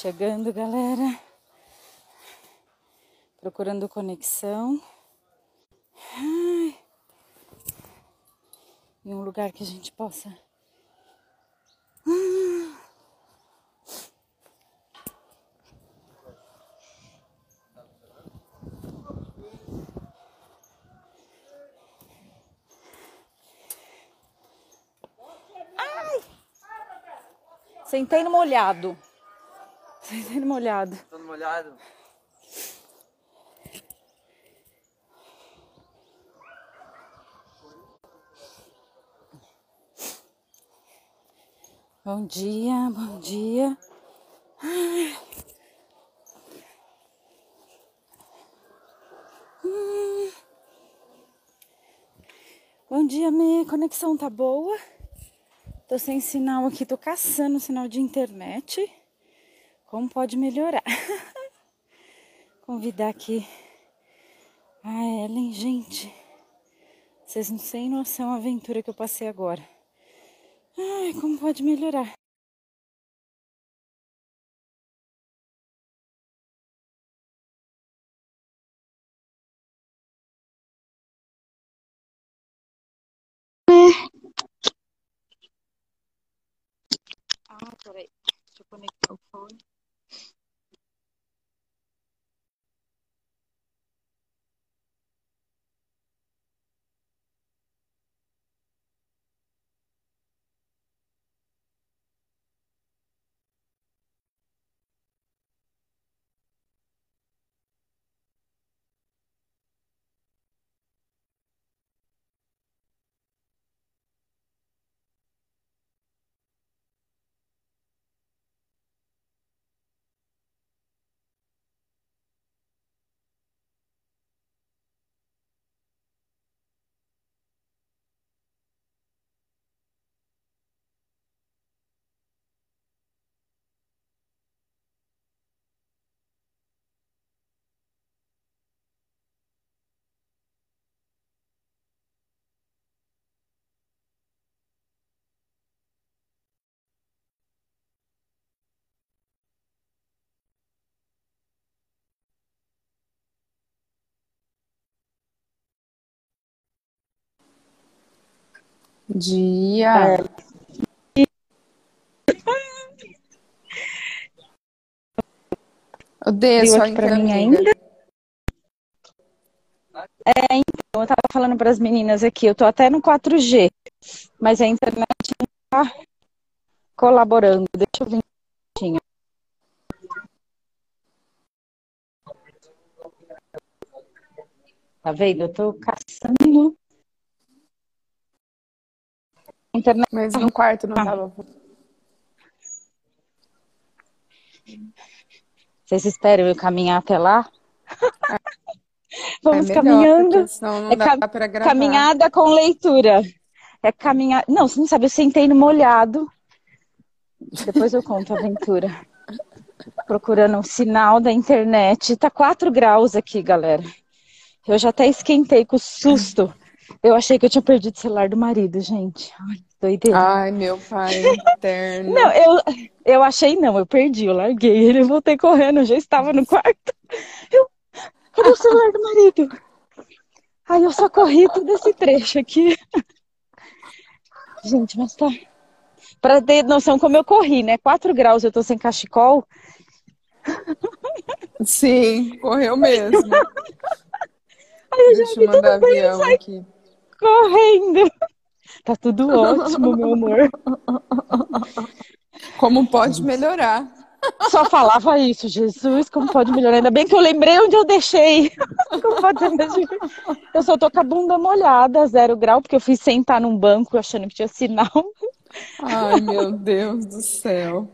Chegando, galera. Procurando conexão. Em um lugar que a gente possa. Sentei no molhado. Sentei no molhado. Todo molhado? Bom dia, bom dia. Ai. Hum. Bom dia, minha conexão tá boa. Tô sem sinal aqui, tô caçando sinal de internet. Como pode melhorar? Convidar aqui a Ellen, gente. Vocês não têm noção a aventura que eu passei agora. Ai, como pode melhorar? Dia. Odeio Viu só aqui pra mim ainda? É, então, eu tava falando para as meninas aqui, eu tô até no 4G, mas a internet não tá colaborando. Deixa eu ver. um. Tá vendo? Eu tô caçando. Internet. Mas no quarto não Ah. tava. Vocês esperam eu caminhar até lá? Vamos é melhor, caminhando. não É dá pra gravar. Caminhada com leitura. É caminhar. Não, você não sabe, eu sentei no molhado. Depois eu conto a aventura. Procurando um sinal da internet. Tá 4 graus aqui, galera. Eu já até esquentei com o susto. Eu achei que eu tinha perdido o celular do marido, gente. Ai, doideira. Ai, meu pai eterno. Não, eu, eu achei não, eu perdi, eu larguei ele, voltei correndo, eu já estava no quarto. Eu, cadê o celular do marido? Aí eu só corri todo esse trecho aqui. Gente, mas tá. Pra ter noção como eu corri, né? 4 graus, eu tô sem cachecol. Sim, correu mesmo. Aí eu já Deixa vi eu mandar todo avião aqui. correndo. Tá tudo ótimo, meu amor. Como pode melhorar? Só falava isso, Jesus, como pode melhorar? Ainda bem que eu lembrei onde eu deixei. Eu só tô com a bunda molhada, zero grau, porque eu fui sentar num banco achando que tinha sinal. Ai, meu Deus do céu.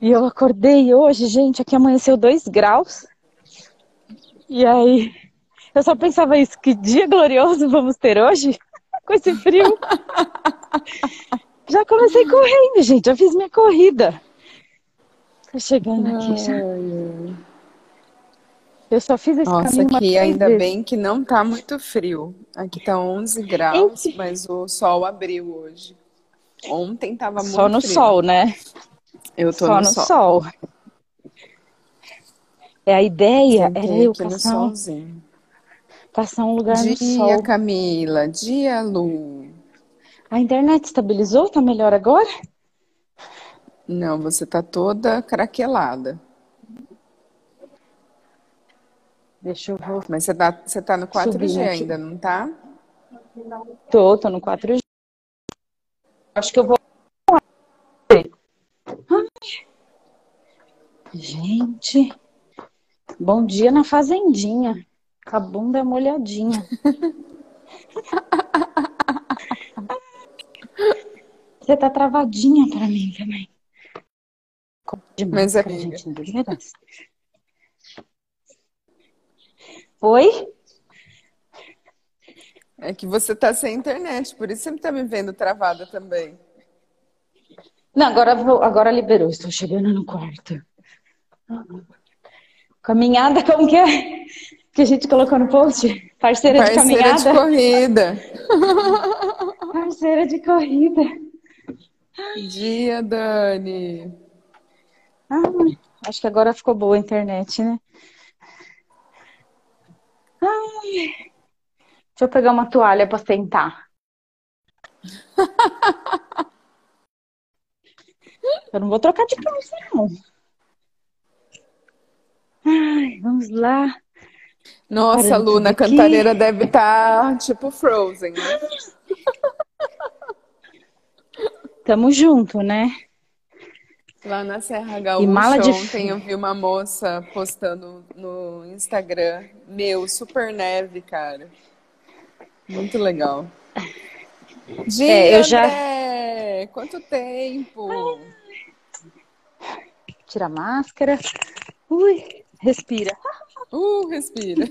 E eu acordei hoje, gente, aqui amanheceu dois graus. E aí, eu só pensava isso, que dia glorioso vamos ter hoje? Com esse frio. Já comecei correndo, gente, já fiz minha corrida. Tô chegando aqui já. Eu só fiz esse Nossa, caminho aqui ainda vezes. bem que não tá muito frio. Aqui tá 11 graus, mas o sol abriu hoje. Ontem tava Só muito no frio. sol, né? Eu tô Só no no sol. sol. É a ideia era Sentei eu aqui no caçar um, caçar um lugar no Dia, sol. Camila. Dia, Lu. A internet estabilizou? Tá melhor agora? Não, você tá toda craquelada. Deixa eu vou Mas você tá, você tá no 4G subir aqui. ainda, não tá? Tô, tô no 4G. Acho que eu vou. Gente, bom dia na fazendinha. Com a bunda molhadinha. Você tá travadinha pra mim também. De Mas, amiga. gente, não merece. Oi? É que você tá sem internet, por isso você tá me vendo travada também. Não, agora, vou- agora liberou. Estou chegando no quarto. Caminhada, como que é? Que a gente colocou no post? Parceira de Parceira de caminhada? corrida. Parceira de corrida. Dia, Dani. Ah, acho que agora ficou boa a internet, né? Ai, deixa eu pegar uma toalha para sentar. Eu não vou trocar de calça, não. Ai, vamos lá. Nossa, Parando Lu, tudo na aqui. cantareira deve estar tipo Frozen, né? Tamo junto, né? Lá na Serra E mala Gaúcha, de ontem eu vi uma moça postando no Instagram. Meu, super neve, cara. Muito legal. Dia, É, eu já- André! Quanto tempo! Tira a máscara. Ui, respira. Uh, respira.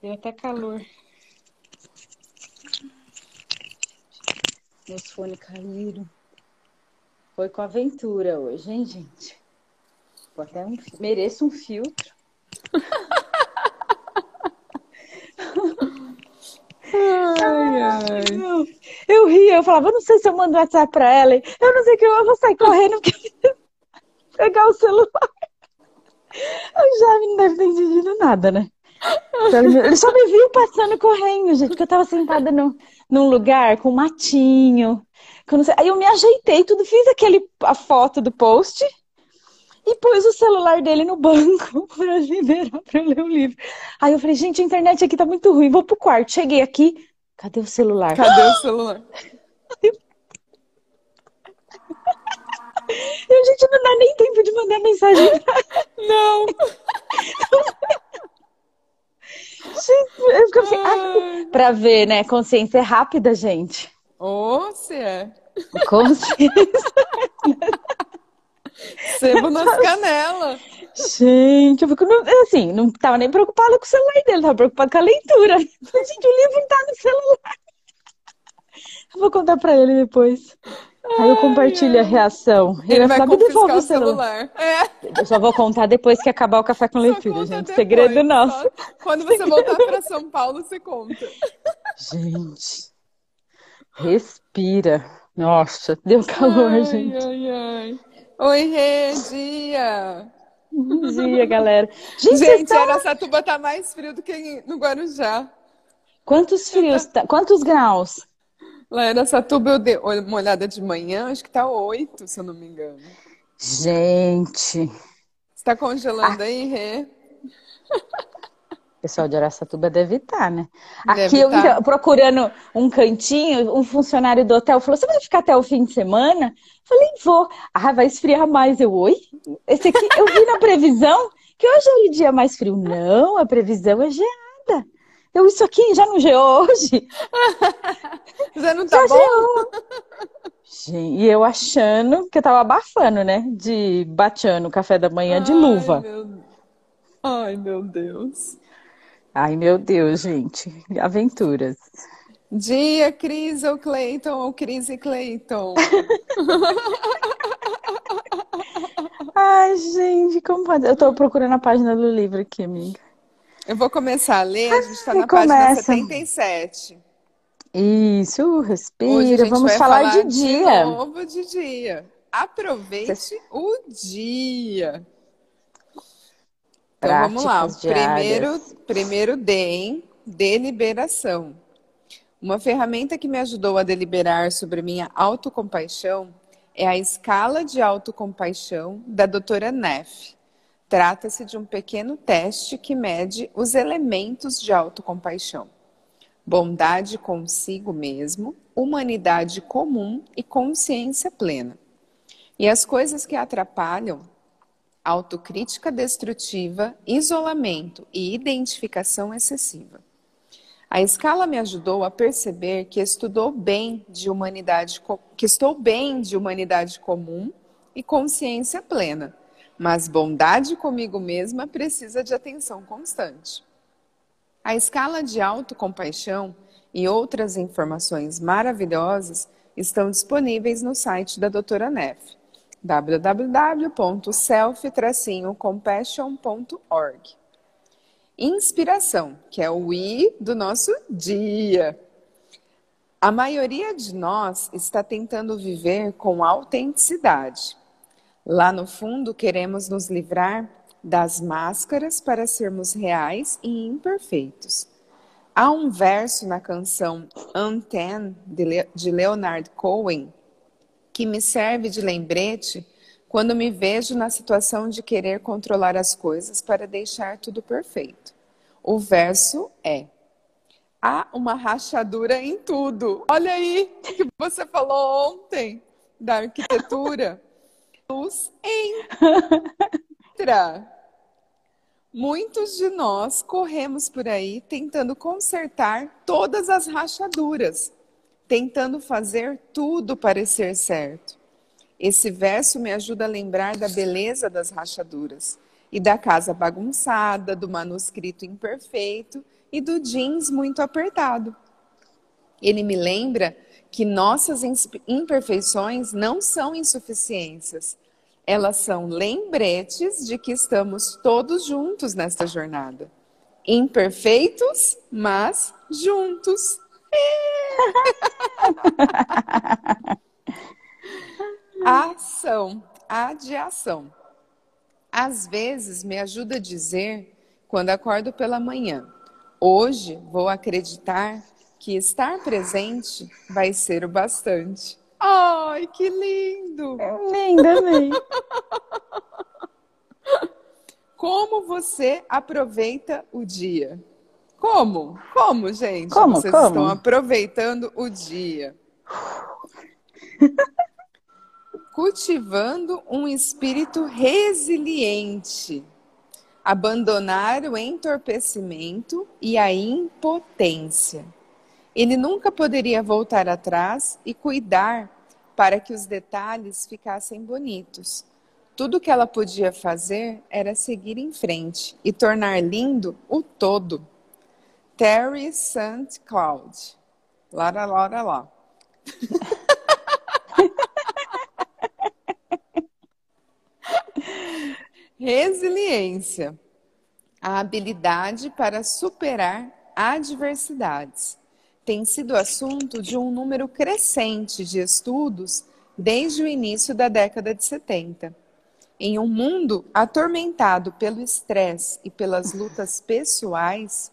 Deu até calor. Meus fones caíram. Foi com aventura hoje, hein, gente? Vou até um- mereço um filtro. Ai, ai. Eu, eu ria, eu falava, eu não sei se eu mando WhatsApp pra ela. Eu não sei o que eu vou sair correndo porque pegar o celular. O Jaime não deve ter entendido nada, né? Ele só me viu passando correndo, gente, porque eu tava sentada no, num lugar com matinho. que Aí eu me ajeitei, tudo, fiz aquele, a foto do post e pus o celular dele no banco pra liberar pra ler o livro. Aí eu falei, gente, a internet aqui tá muito ruim, vou pro quarto. Cheguei aqui, cadê o celular? Cadê o celular? E a gente não dá nem tempo de mandar mensagem. Não! Gente, eu fico assim, ah, pra ver, né? Consciência é rápida, gente. Ô, se é. Consciência. Sebo nas canelas. Gente, eu fico, assim, não tava nem preocupada com o celular dele, tava preocupada com a leitura. Gente, o livro tá no celular. Eu vou contar pra ele depois. Aí eu compartilho a reação. Ele, Ele vai confiscar o celular. celular. É. Eu só vou contar depois que acabar o café com leitura, gente. depois, Segredo nosso. Quando você voltar para São Paulo, você conta. Gente, respira. Nossa, deu calor, ai, gente. ai, ai. Oi, Rê, dia. Bom dia, galera. Gente, Gente, estão... Araçatuba tá mais frio do que no Guarujá. Quantos frios? tá- Quantos graus? Lá em Araçatuba eu dei uma olhada de manhã, acho que tá 8, se eu não me engano. Gente, Você tá congelando aí, Rê? o pessoal de Araçatuba deve estar, né? Deve Aqui eu tá. procurando um cantinho, um funcionário do hotel falou: Você vai ficar até o fim de semana? Falei, vou. Ah, vai esfriar mais. Eu, oi? Esse aqui, eu vi na previsão que hoje é o dia mais frio. Não, a previsão é geada. Eu, isso aqui já não geou hoje? Já não tá Já bom? geou. Gente, e eu achando que eu tava abafando, né? De batiano, café da manhã de Ai, luva. meu... Ai, meu Deus. Ai, meu Deus, gente. Aventuras. Dia, Cris ou Cleiton ou Cris e Cleiton? Ai, gente, como pode? Eu tô procurando a página do livro aqui, amiga. Eu vou começar a ler, a gente tá Ai, na página começa. 77. Isso, respira. gente Vamos falar, falar de dia. novo de dia. Aproveite o dia. Então vamos lá. Primeiro, primeiro D, hein? Deliberação. Uma ferramenta que me ajudou a deliberar sobre minha autocompaixão é a escala de autocompaixão da doutora Neff. Trata-se de um pequeno teste que mede os elementos de autocompaixão: bondade consigo mesmo, humanidade comum e consciência plena. E as coisas que atrapalham autocrítica destrutiva, isolamento e identificação excessiva. A escala me ajudou a perceber que estudou bem de humanidade, que estou bem de humanidade comum e consciência plena, mas bondade comigo mesma precisa de atenção constante. A escala de autocompaixão e outras informações maravilhosas estão disponíveis no site da doutora Neff, www.self-compassion.org. Inspiração, que é o I do nosso dia. A maioria de nós está tentando viver com autenticidade. Lá no fundo, queremos nos livrar das máscaras para sermos reais e imperfeitos. Há um verso na canção Unten, de Leonard Cohen, que me serve de lembrete quando me vejo na situação de querer controlar as coisas para deixar tudo perfeito. O verso é: há uma rachadura em tudo. Olha aí que você falou ontem da arquitetura. Luz entra. Muitos de nós corremos por aí tentando consertar todas as rachaduras, tentando fazer tudo parecer certo. Esse verso me ajuda a lembrar da beleza das rachaduras e da casa bagunçada, do manuscrito imperfeito e do jeans muito apertado. Ele me lembra que nossas imperfeições não são insuficiências, elas são lembretes de que estamos todos juntos nesta jornada. Imperfeitos, mas juntos. Ação, adiação. Às vezes me ajuda a dizer, quando acordo pela manhã, hoje vou acreditar que estar presente vai ser o bastante. Ai, que lindo! Linda, amei. Como você aproveita o dia? Como? Como, gente? Como? Vocês Como? estão aproveitando o dia. cultivando um espírito resiliente, abandonar o entorpecimento e a impotência. Ele nunca poderia voltar atrás e cuidar para que os detalhes ficassem bonitos. Tudo que ela podia fazer era seguir em frente e tornar lindo o todo. Terry St. Cloud. Lá, lá, lá, lá. Resiliência, a habilidade para superar adversidades, tem sido assunto de um número crescente de estudos desde o início da década de 70. Em um mundo atormentado pelo estresse e pelas lutas pessoais,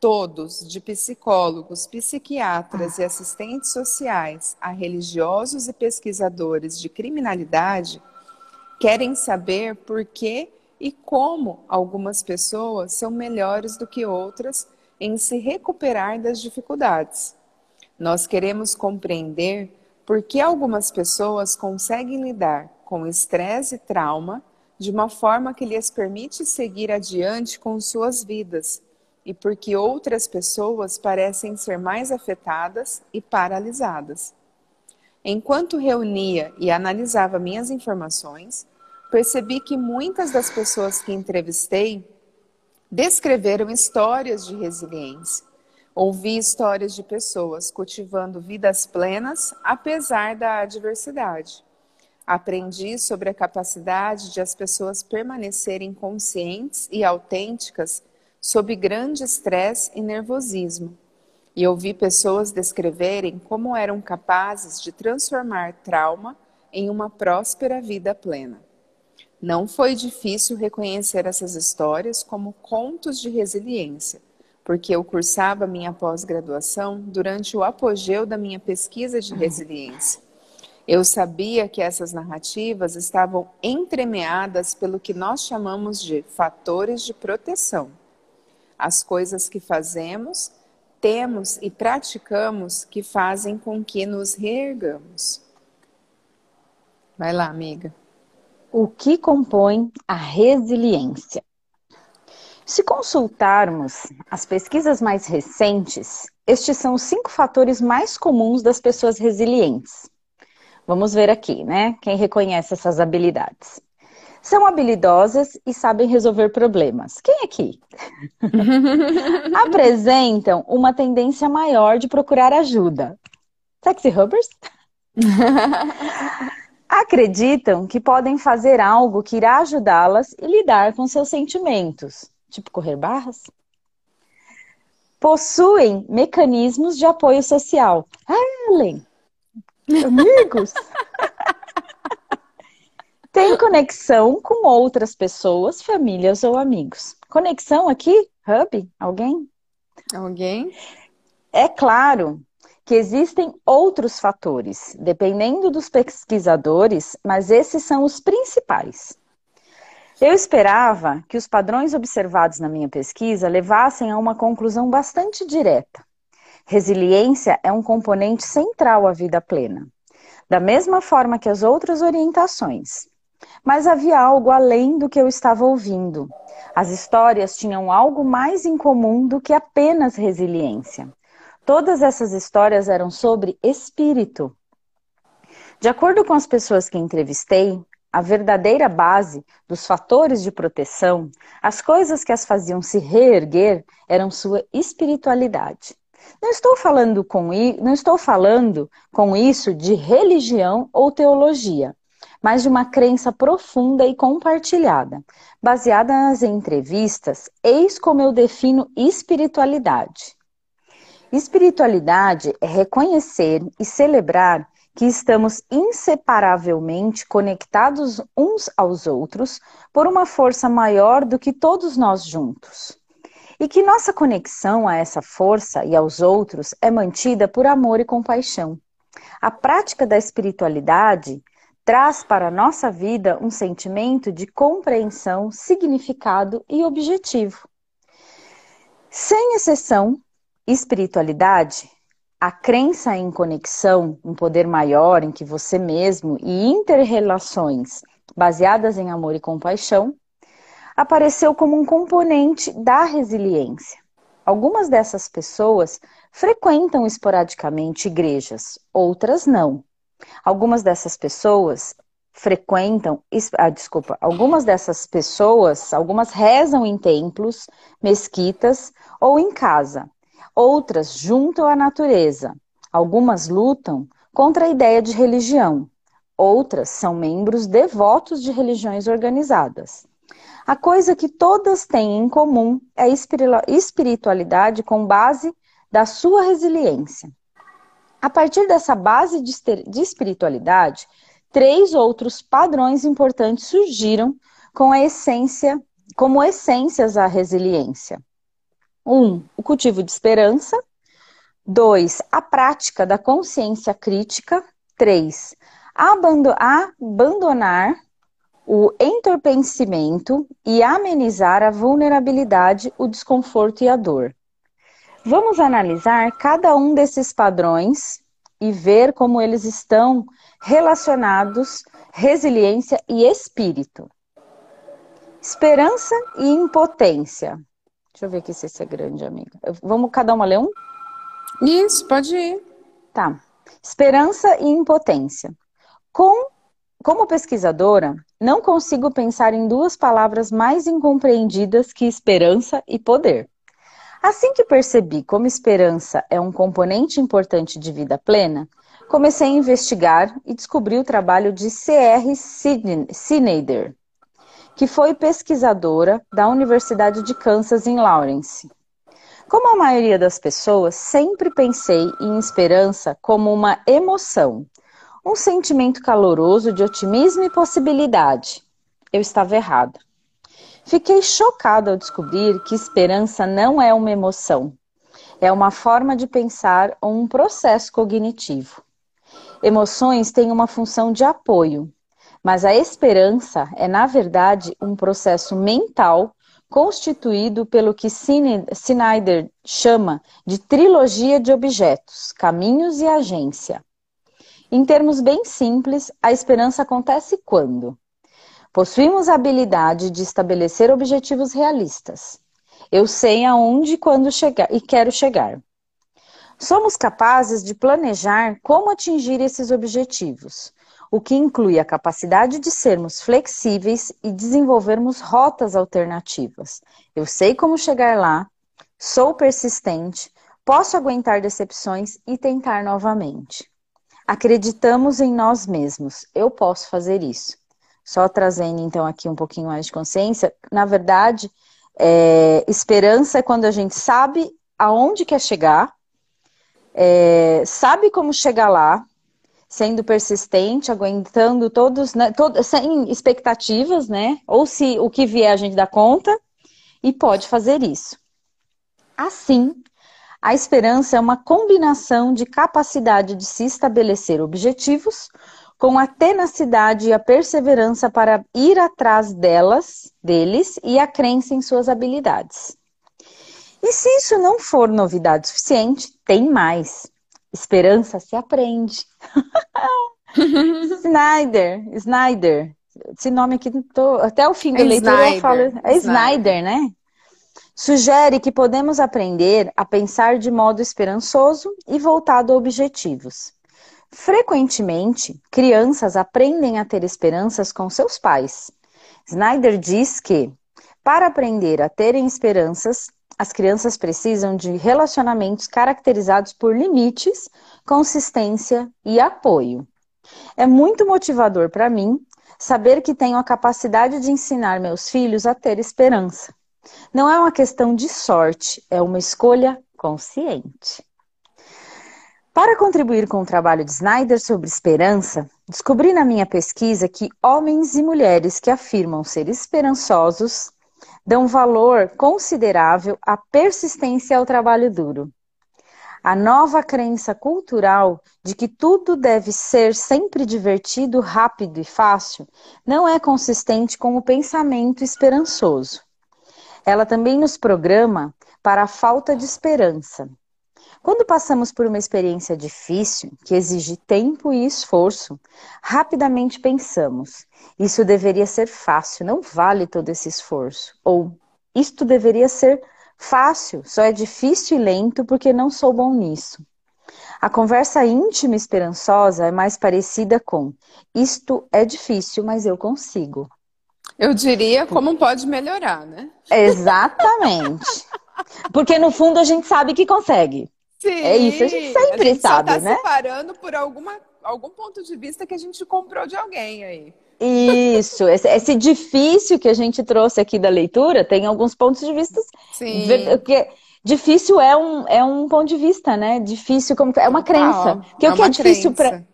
todos, de psicólogos, psiquiatras e assistentes sociais a religiosos e pesquisadores de criminalidade, Querem saber por que e como algumas pessoas são melhores do que outras em se recuperar das dificuldades. Nós queremos compreender por que algumas pessoas conseguem lidar com estresse e trauma de uma forma que lhes permite seguir adiante com suas vidas e por que outras pessoas parecem ser mais afetadas e paralisadas. Enquanto reunia e analisava minhas informações, percebi que muitas das pessoas que entrevistei descreveram histórias de resiliência. Ouvi histórias de pessoas cultivando vidas plenas apesar da adversidade. Aprendi sobre a capacidade de as pessoas permanecerem conscientes e autênticas sob grande estresse e nervosismo. E ouvi pessoas descreverem como eram capazes de transformar trauma em uma próspera vida plena. Não foi difícil reconhecer essas histórias como contos de resiliência, porque eu cursava minha pós-graduação durante o apogeu da minha pesquisa de resiliência. Eu sabia que essas narrativas estavam entremeadas pelo que nós chamamos de fatores de proteção. As coisas que fazemos, temos e praticamos que fazem com que nos reergamos. Vai lá, amiga. O que compõe a resiliência? Se consultarmos as pesquisas mais recentes, estes são os cinco fatores mais comuns das pessoas resilientes. Vamos ver aqui, né? Quem reconhece essas habilidades. São habilidosas e sabem resolver problemas. Quem aqui? Apresentam uma tendência maior de procurar ajuda. Sexy Hubbers? acreditam que podem fazer algo que irá ajudá-las e lidar com seus sentimentos, tipo correr barras. Possuem mecanismos de apoio social. Ellen, amigos. Tem conexão com outras pessoas, famílias ou amigos. Conexão aqui? Hub? Alguém? Alguém? É claro que existem outros fatores, dependendo dos pesquisadores, mas esses são os principais. Eu esperava que os padrões observados na minha pesquisa levassem a uma conclusão bastante direta. Resiliência é um componente central à vida plena, da mesma forma que as outras orientações. Mas havia algo além do que eu estava ouvindo. As histórias tinham algo mais em comum do que apenas resiliência. Todas essas histórias eram sobre espírito. De acordo com as pessoas que entrevistei, a verdadeira base dos fatores de proteção, as coisas que as faziam se reerguer, eram sua espiritualidade. Não estou falando com, não estou falando com isso de religião ou teologia, mas de uma crença profunda e compartilhada. Baseada nas entrevistas, eis como eu defino espiritualidade. Espiritualidade é reconhecer e celebrar que estamos inseparavelmente conectados uns aos outros por uma força maior do que todos nós juntos. E que nossa conexão a essa força e aos outros é mantida por amor e compaixão. A prática da espiritualidade traz para a nossa vida um sentimento de compreensão, significado e objetivo. Sem exceção, espiritualidade, a crença em conexão, um poder maior em que você mesmo e interrelações baseadas em amor e compaixão, apareceu como um componente da resiliência. Algumas dessas pessoas frequentam esporadicamente igrejas, outras não. Algumas dessas pessoas frequentam, ah, desculpa, algumas dessas pessoas, algumas rezam em templos, mesquitas ou em casa, Outras juntam à natureza. Algumas lutam contra a ideia de religião. Outras são membros devotos de religiões organizadas. A coisa que todas têm em comum é a espiritualidade com base da sua resiliência. A partir dessa base de espiritualidade, três outros padrões importantes surgiram com a essência, como essências à resiliência. Um, o cultivo de esperança. Dois, a prática da consciência crítica. Três, abandonar o entorpecimento e amenizar a vulnerabilidade, o desconforto e a dor. Vamos analisar cada um desses padrões e ver como eles estão relacionados resiliência e espírito. Esperança e impotência. Deixa eu ver aqui se esse é grande, amiga. Vamos cada uma ler um? Isso, pode ir. Tá. Esperança e impotência. Com, como pesquisadora, não consigo pensar em duas palavras mais incompreendidas que esperança e poder. Assim que percebi como esperança é um componente importante de vida plena, comecei a investigar e descobri o trabalho de C.R. Snyder, que foi pesquisadora da Universidade de Kansas em Lawrence. Como a maioria das pessoas, sempre pensei em esperança como uma emoção, um sentimento caloroso de otimismo e possibilidade. eu estava errada. Fiquei chocada ao descobrir que esperança não é uma emoção, é uma forma de pensar ou um processo cognitivo. Emoções têm uma função de apoio, mas a esperança é, na verdade, um processo mental constituído pelo que Snyder chama de trilogia de objetos, caminhos e agência. Em termos bem simples, a esperança acontece quando possuímos a habilidade de estabelecer objetivos realistas. Eu sei aonde e quando chegar e quero chegar. Somos capazes de planejar como atingir esses objetivos, o que inclui a capacidade de sermos flexíveis e desenvolvermos rotas alternativas. Eu sei como chegar lá, sou persistente, posso aguentar decepções e tentar novamente. Acreditamos em nós mesmos, eu posso fazer isso. Só trazendo então aqui um pouquinho mais de consciência, na verdade, é, esperança é quando a gente sabe aonde quer chegar, é, sabe como chegar lá, sendo persistente, aguentando todos, né, sem expectativas, né? Ou se o que vier a gente dá conta, e pode fazer isso. Assim, a esperança é uma combinação de capacidade de se estabelecer objetivos com a tenacidade e a perseverança para ir atrás delas, deles e a crença em suas habilidades. E se isso não for novidade suficiente, tem mais. Esperança se aprende. Snyder, Snyder. Esse nome aqui, tô, até o fim da é leitura eu falo. É Snyder, Snyder, né? Sugere que podemos aprender a pensar de modo esperançoso e voltado a objetivos. Frequentemente, crianças aprendem a ter esperanças com seus pais. Snyder diz que, para aprender a terem esperanças, as crianças precisam de relacionamentos caracterizados por limites, consistência e apoio. É muito motivador para mim saber que tenho a capacidade de ensinar meus filhos a ter esperança. Não é uma questão de sorte, é uma escolha consciente. Para contribuir com o trabalho de Snyder sobre esperança, descobri na minha pesquisa que homens e mulheres que afirmam ser esperançosos dão valor considerável à persistência ao trabalho duro. A nova crença cultural de que tudo deve ser sempre divertido, rápido e fácil não é consistente com o pensamento esperançoso. Ela também nos programa para a falta de esperança, quando passamos por uma experiência difícil, que exige tempo e esforço, rapidamente pensamos: isso deveria ser fácil, não vale todo esse esforço. Ou isto deveria ser fácil, só é difícil e lento porque não sou bom nisso. A conversa íntima e esperançosa é mais parecida com: isto é difícil, mas eu consigo. Eu diria como pode melhorar, né? Exatamente. Porque no fundo a gente sabe que consegue. Sim, é isso, a gente sempre a gente sabe, só tá né? separando por alguma, algum ponto de vista que a gente comprou de alguém aí. Isso, esse, esse, difícil que a gente trouxe aqui da leitura tem alguns pontos de vista. Sim. Porque difícil é um, é um ponto de vista, né? Difícil como é uma crença. Porque é o que é difícil para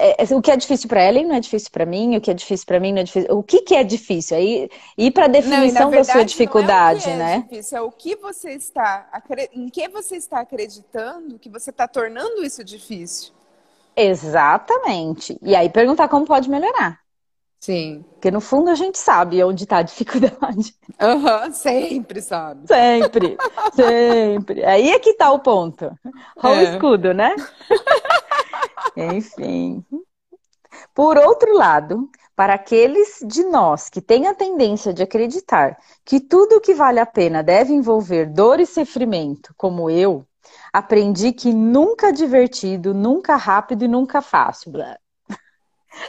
é, é, o que é difícil para ela não é difícil para mim, o que é difícil para mim não é difícil. O que, que é difícil? Aí ir para a definição não, verdade, da sua dificuldade, não é o que é né? Difícil, é o que você está, em que você está acreditando que você está tornando isso difícil. Exatamente. E aí perguntar como pode melhorar. Sim. Porque no fundo a gente sabe onde está a dificuldade. Uhum, sempre sabe. Sempre, sempre. Aí é que está o ponto. Olha é. o escudo, né? Enfim. Por outro lado, para aqueles de nós que têm a tendência de acreditar que tudo que vale a pena deve envolver dor e sofrimento, como eu, aprendi que nunca divertido, nunca rápido e nunca fácil.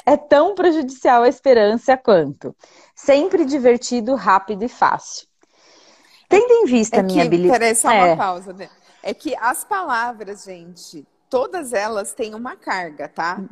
É tão prejudicial a esperança quanto sempre divertido, rápido e fácil. Tendo em vista é a minha habilidade. Peraí, só é. uma pausa. É que as palavras, gente, todas elas têm uma carga, tá?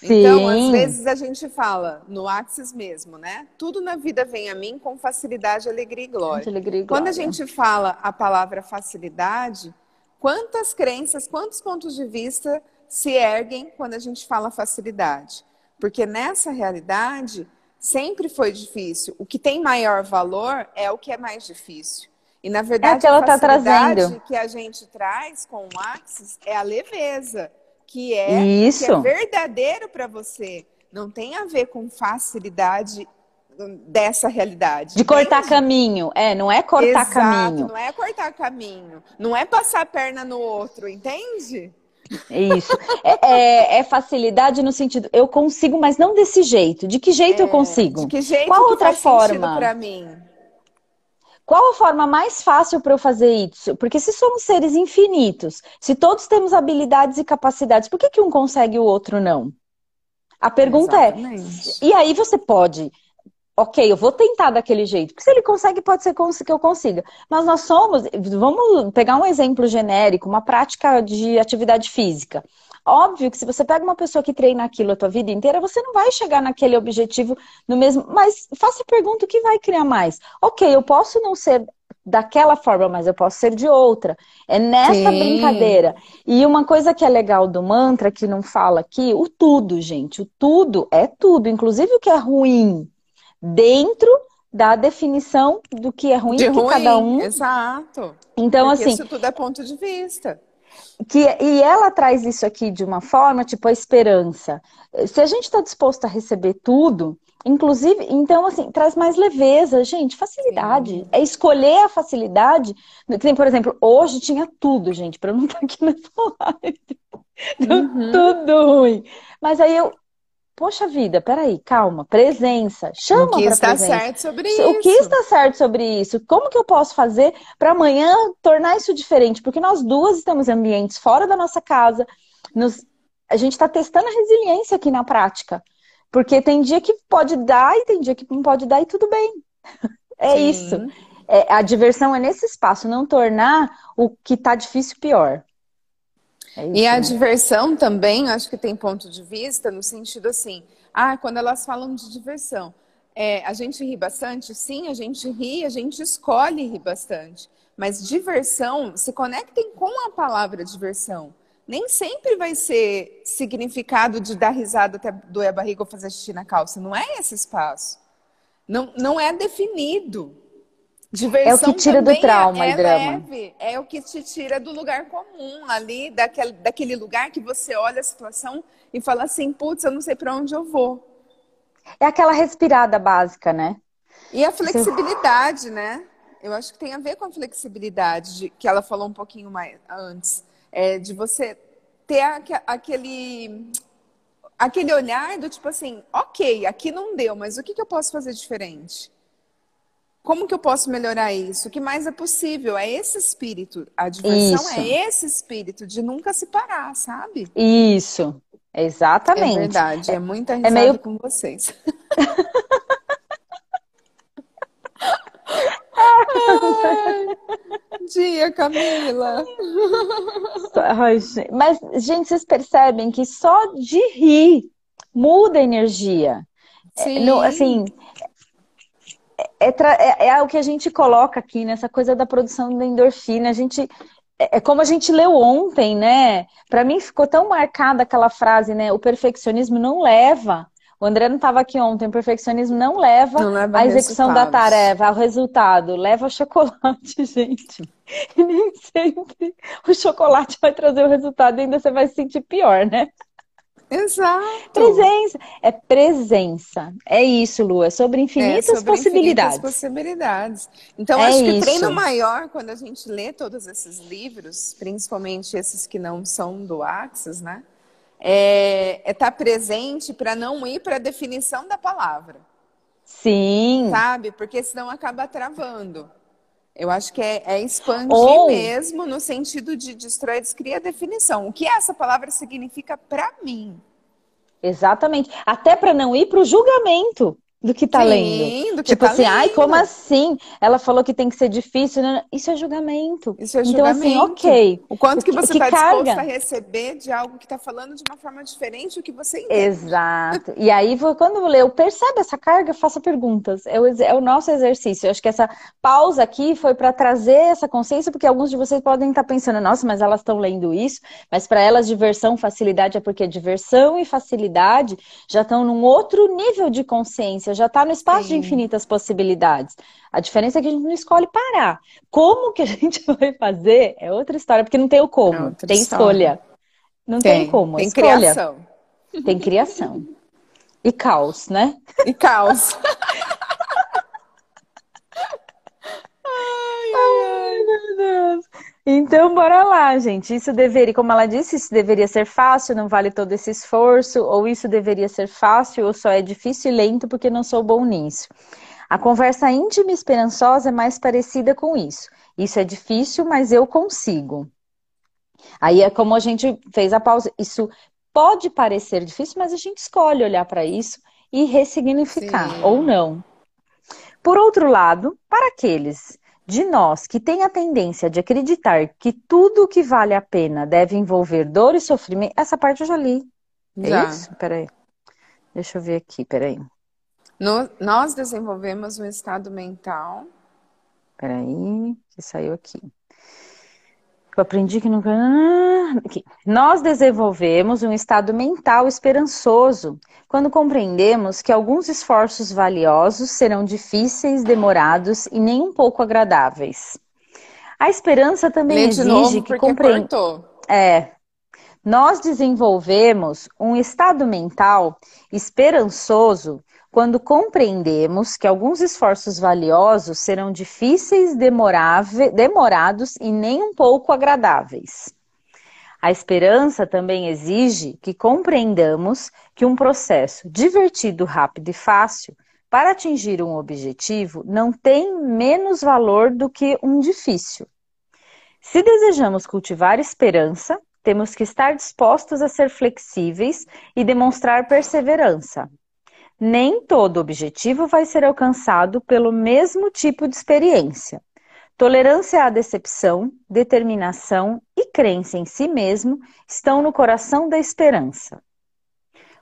Sim. Então, às vezes a gente fala no Axis mesmo, né? Tudo na vida vem a mim com facilidade, alegria e glória. Alegria e glória. Quando a gente fala a palavra facilidade, quantas crenças, quantos pontos de vista se erguem quando a gente fala facilidade? Porque nessa realidade, Sempre foi difícil. O que tem maior valor é o que é mais difícil. E na É verdade, ela a tá facilidade trazendo. que a gente traz com o Axis é a leveza, que é, que é Isso. verdadeiro para você. Não tem a ver com facilidade dessa realidade. De cortar entende? caminho. É, não é cortar Exato, caminho. não é cortar caminho, não é passar a perna no outro, entende? Isso. É, é- é facilidade no sentido, eu consigo, mas não desse jeito. De que jeito eu consigo? É, De que jeito Qual que outra faz forma? para mim? Qual a forma mais fácil para eu fazer isso? Porque se somos seres infinitos, se todos temos habilidades e capacidades, por que, que um consegue e o outro não? A pergunta é, Exatamente. e aí você pode, ok, eu vou tentar daquele jeito, porque se ele consegue, pode ser que eu consiga. Mas nós somos, vamos pegar um exemplo genérico, uma prática de atividade física. Óbvio que se você pega uma pessoa que treina aquilo a tua vida inteira, você não vai chegar naquele objetivo no mesmo. Mas faça a pergunta o que vai criar mais. Ok, eu posso não ser daquela forma, mas eu posso ser de outra. É nessa Sim. brincadeira. E uma coisa que é legal do mantra, que não fala aqui, o tudo, gente. O tudo é tudo, inclusive o que é ruim, dentro da definição do que é ruim, De ruim, cada um. exato. Então, Porque assim, isso tudo é ponto de vista. Que, e ela traz isso aqui de uma forma, tipo, a esperança. Se a gente está disposto a receber tudo, inclusive, então, assim, traz mais leveza, gente, facilidade. Sim. É escolher a facilidade. Nem, por exemplo, hoje tinha tudo, gente, para eu não estar aqui nessa live. Deu Uhum. tudo ruim. Mas aí eu, poxa vida, peraí, calma, presença, chama O que está presença. certo sobre isso? O que está certo sobre isso? Como que eu posso fazer para amanhã tornar isso diferente? Porque nós duas estamos em ambientes fora da nossa casa. nos- A gente está testando a resiliência aqui na prática. Porque tem dia que pode dar e tem dia que não pode dar e tudo bem. É Sim. isso. É, a diversão é nesse espaço, não tornar o que está difícil pior. É isso, E a né? diversão também, acho que tem ponto de vista no sentido assim, ah, quando elas falam de diversão, é, a gente ri bastante? Sim, a gente ri, a gente escolhe rir bastante. Mas diversão, se conectem com a palavra diversão. Nem sempre vai ser significado de dar risada até doer a barriga ou fazer xixi na calça. Não é esse espaço. Não, não é definido. Diversão É o que tira do também trauma é, e é drama. leve, é o que te tira do lugar comum ali, daquele, daquele lugar que você olha a situação e fala assim, putz, eu não sei para onde eu vou. É aquela respirada básica, né? E a flexibilidade, né? Eu acho que tem a ver com a flexibilidade, de- que ela falou um pouquinho mais antes, é, de você ter aque- aquele, aquele olhar do tipo assim, ok, aqui não deu, mas o que, que eu posso fazer diferente? Como que eu posso melhorar isso? O que mais é possível? É esse espírito. A diversão Isso. é esse espírito de nunca se parar, sabe? Isso, exatamente. É verdade. É muita risada meio- com vocês. Ai, dia, Camila. Ai, gente. Mas, gente, vocês percebem que só de rir muda a energia. Sim. No- assim, é, é- é o que a gente coloca aqui nessa coisa da produção da endorfina. A gente, é, é como a gente leu ontem, né? Para mim ficou tão marcada aquela frase, né? O perfeccionismo não leva. O André não estava aqui ontem. O perfeccionismo não leva Não leva a execução da resultados. tarefa, ao resultado. Leva o chocolate, gente. E nem sempre o chocolate vai trazer o resultado, ainda você vai se sentir pior, né? Exato. Presença. É presença. É isso, Lu. É sobre É, infinitas sobre possibilidades. infinitas possibilidades. Então, É acho que o isso. treino maior, quando a gente lê todos esses livros, principalmente esses que não são do Axis, né? É estar presente para não ir para a definição da palavra, Sim. sabe? Porque senão acaba travando. Eu acho que é, é expandir Ou- mesmo no sentido de destrói, descria a definição. O que essa palavra significa para mim? Exatamente. Até para não ir para o julgamento do que tá Sim, lendo. do que Tipo tá assim, ai, lendo. como assim? Ela falou que tem que ser difícil. né? Isso é julgamento. Isso é Então, assim, julgamento. ok. O quanto que você está disposto a receber de algo que está falando de uma forma diferente do que você entende. Exato. E aí, quando eu percebe essa carga, faça perguntas. É o, é o nosso exercício. Eu acho que essa pausa aqui foi para trazer essa consciência, porque alguns de vocês podem estar pensando, nossa, mas elas estão lendo isso. Mas para elas, diversão, facilidade é porque diversão e facilidade já estão num outro nível de consciência. Existência, já está no espaço Sim. de infinitas possibilidades. A diferença é que a gente não escolhe parar. Como que a gente vai fazer é outra história, porque não tem o como, é tem história. escolha. Não tem, tem como, tem escolha. criação. Tem criação. E caos, né? E caos. ai, ai, ai, meu Deus. Então, bora lá, gente. Isso deveria, como ela disse, isso deveria ser fácil, não vale todo esse esforço, ou isso deveria ser fácil, ou só é difícil e lento porque não sou bom nisso. A conversa íntima e esperançosa é mais parecida com isso. Isso é difícil, mas eu consigo. Aí é como a gente fez a pausa. Isso pode parecer difícil, mas a gente escolhe olhar para isso e ressignificar, Sim. ou não. Por outro lado, para aqueles de nós que tem a tendência de acreditar que tudo que vale a pena deve envolver dor e sofrimento, essa parte eu já li. É já. isso? Peraí. Deixa eu ver aqui, peraí. No, nós desenvolvemos um estado mental. Peraí, que saiu aqui. Eu aprendi que nunca. Ah, Nós desenvolvemos um estado mental esperançoso quando compreendemos que alguns esforços valiosos serão difíceis, demorados e nem um pouco agradáveis. A esperança também Lê exige novo que compreenda. É. Nós desenvolvemos um estado mental esperançoso quando compreendemos que alguns esforços valiosos serão difíceis, demorados e nem um pouco agradáveis. A esperança também exige que compreendamos que um processo divertido, rápido e fácil para atingir um objetivo não tem menos valor do que um difícil. Se desejamos cultivar esperança, temos que estar dispostos a ser flexíveis e demonstrar perseverança nem todo objetivo vai ser alcançado pelo mesmo tipo de experiência. Tolerância à decepção, determinação e crença em si mesmo estão no coração da esperança.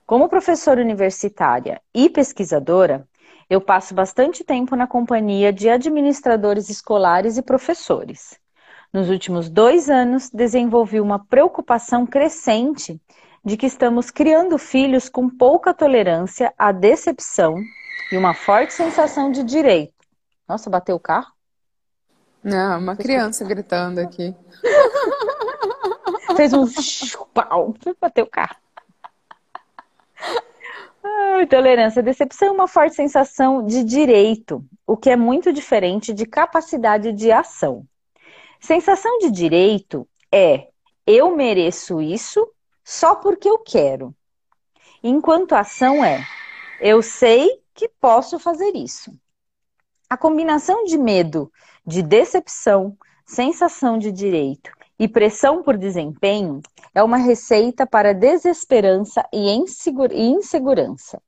Como professora universitária e pesquisadora, eu passo bastante tempo na companhia de administradores escolares e professores. Nos últimos dois anos, desenvolvi uma preocupação crescente de que estamos criando filhos com pouca tolerância à decepção e uma forte sensação de direito. Nossa, bateu o carro? Não, uma criança gritando aqui. Fez um pau, bateu o carro. Ai, tolerância, decepção e uma forte sensação de direito, o que é muito diferente de capacidade de ação. Sensação de direito é eu mereço isso só porque eu quero. Enquanto a ação é, eu sei que posso fazer isso. A combinação de medo, de decepção, sensação de direito e pressão por desempenho é uma receita para desesperança e insegurança.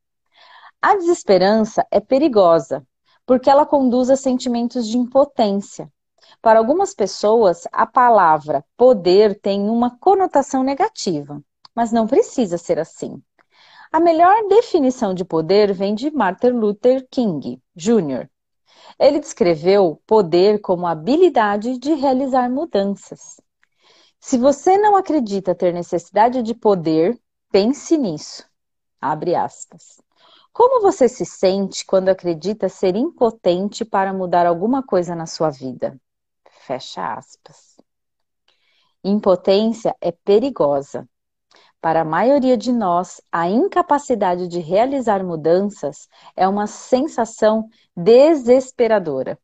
A desesperança é perigosa porque ela conduz a sentimentos de impotência. Para algumas pessoas, a palavra poder tem uma conotação negativa mas não precisa ser assim. A melhor definição de poder vem de Martin Luther King Jr. Ele descreveu poder como a habilidade de realizar mudanças. Se você não acredita ter necessidade de poder, pense nisso. Abre aspas. Como você se sente quando acredita ser impotente para mudar alguma coisa na sua vida? Fecha aspas. Impotência é perigosa. Para a maioria de nós, a incapacidade de realizar mudanças é uma sensação desesperadora.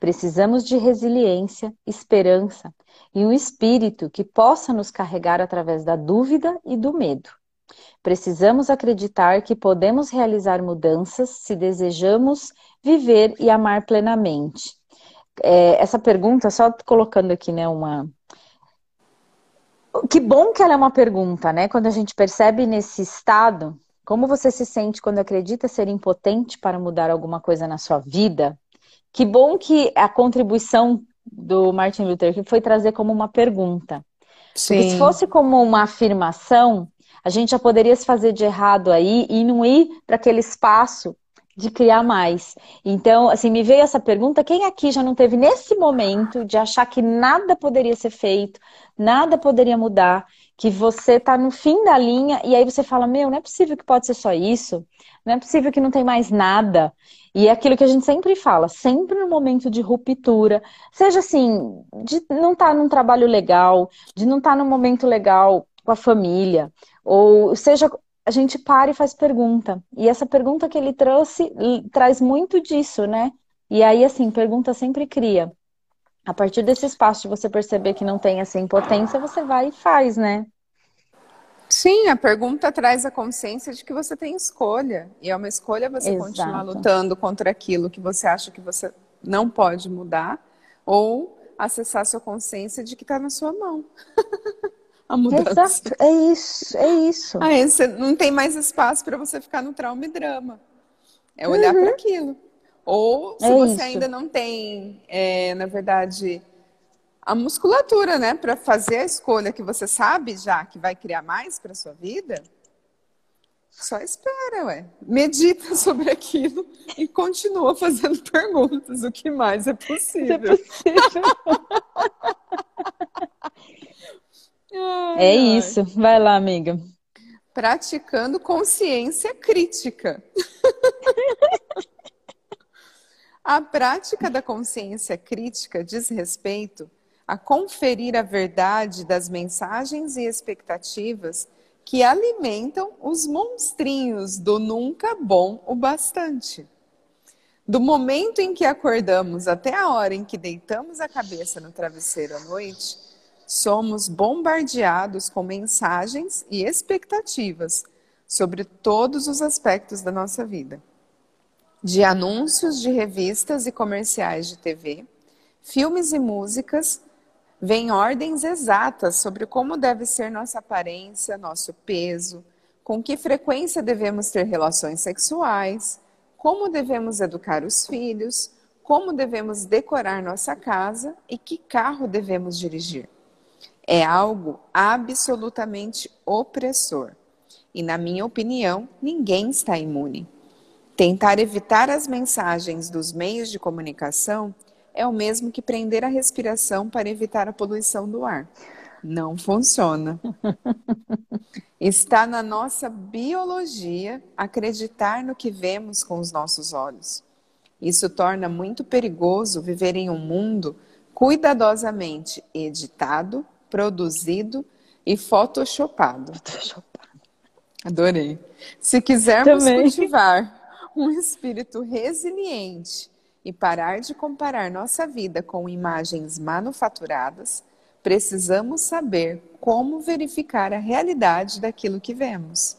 Precisamos de resiliência, esperança e um espírito que possa nos carregar através da dúvida e do medo. Precisamos acreditar que podemos realizar mudanças se desejamos viver e amar plenamente. É, essa pergunta, só colocando aqui né, uma, que bom que ela é uma pergunta, né? Quando a gente percebe nesse estado, como você se sente quando acredita ser impotente para mudar alguma coisa na sua vida? Que bom que a contribuição do Martin Luther King foi trazer como uma pergunta. Sim. Porque se fosse como uma afirmação, a gente já poderia se fazer de errado aí e não ir para aquele espaço de criar mais. Então, assim, me veio essa pergunta: quem aqui já não teve nesse momento de achar que nada poderia ser feito, nada poderia mudar, que você tá no fim da linha e aí você fala, meu, não é possível que pode ser só isso, não é possível que não tem mais nada. E é aquilo que a gente sempre fala, sempre no momento de ruptura, seja assim, de não estar tá num trabalho legal, de não estar tá num momento legal com a família, ou seja, a gente para e faz pergunta. E essa pergunta que ele trouxe traz muito disso, né? E aí, assim, pergunta sempre cria. A partir desse espaço de você perceber que não tem essa impotência, você vai e faz, né? Sim, a pergunta traz a consciência de que você tem escolha. E é uma escolha você Exato. continuar lutando contra aquilo que você acha que você não pode mudar, ou acessar sua consciência de que está na sua mão. a mudança. Exato, é isso, é isso. Aí você não tem mais espaço para você ficar no trauma e drama. É olhar uhum. para aquilo. Ou se é você isso. ainda não tem, é, na verdade, a musculatura, né, para fazer a escolha que você sabe já que vai criar mais para sua vida, só espera, ué. Medita sobre aquilo e continua fazendo perguntas. O que mais é possível? É, possível. ai, é isso. Vai lá, amiga. Praticando consciência crítica. a prática da consciência crítica diz respeito a conferir a verdade das mensagens e expectativas que alimentam os monstrinhos do nunca bom o bastante. Do momento em que acordamos até a hora em que deitamos a cabeça no travesseiro à noite, somos bombardeados com mensagens e expectativas sobre todos os aspectos da nossa vida. De anúncios de revistas e comerciais de TV, filmes e músicas, vem ordens exatas sobre como deve ser nossa aparência, nosso peso, com que frequência devemos ter relações sexuais, como devemos educar os filhos, como devemos decorar nossa casa e que carro devemos dirigir. É algo absolutamente opressor. E, na minha opinião, ninguém está imune. Tentar evitar as mensagens dos meios de comunicação é o mesmo que prender a respiração para evitar a poluição do ar. Não funciona. Está na nossa biologia acreditar no que vemos com os nossos olhos. Isso torna muito perigoso viver em um mundo cuidadosamente editado, produzido e photoshopado. Adorei. Se quisermos Também. cultivar um espírito resiliente e parar de comparar nossa vida com imagens manufaturadas, precisamos saber como verificar a realidade daquilo que vemos.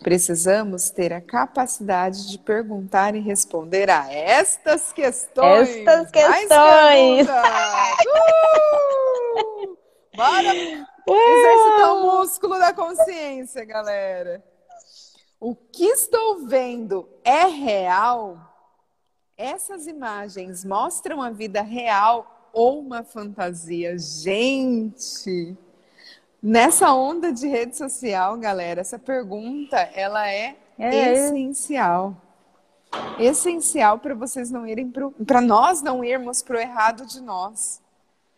Precisamos ter a capacidade de perguntar e responder a estas questões. Estas questões. Uh! Bora exercitar o músculo da consciência, galera. O que estou vendo é real? Essas imagens mostram a vida real ou uma fantasia? Gente, nessa onda de rede social, galera, essa pergunta ela é, é. essencial. Essencial para vocês não irem para nós não irmos para o errado de nós.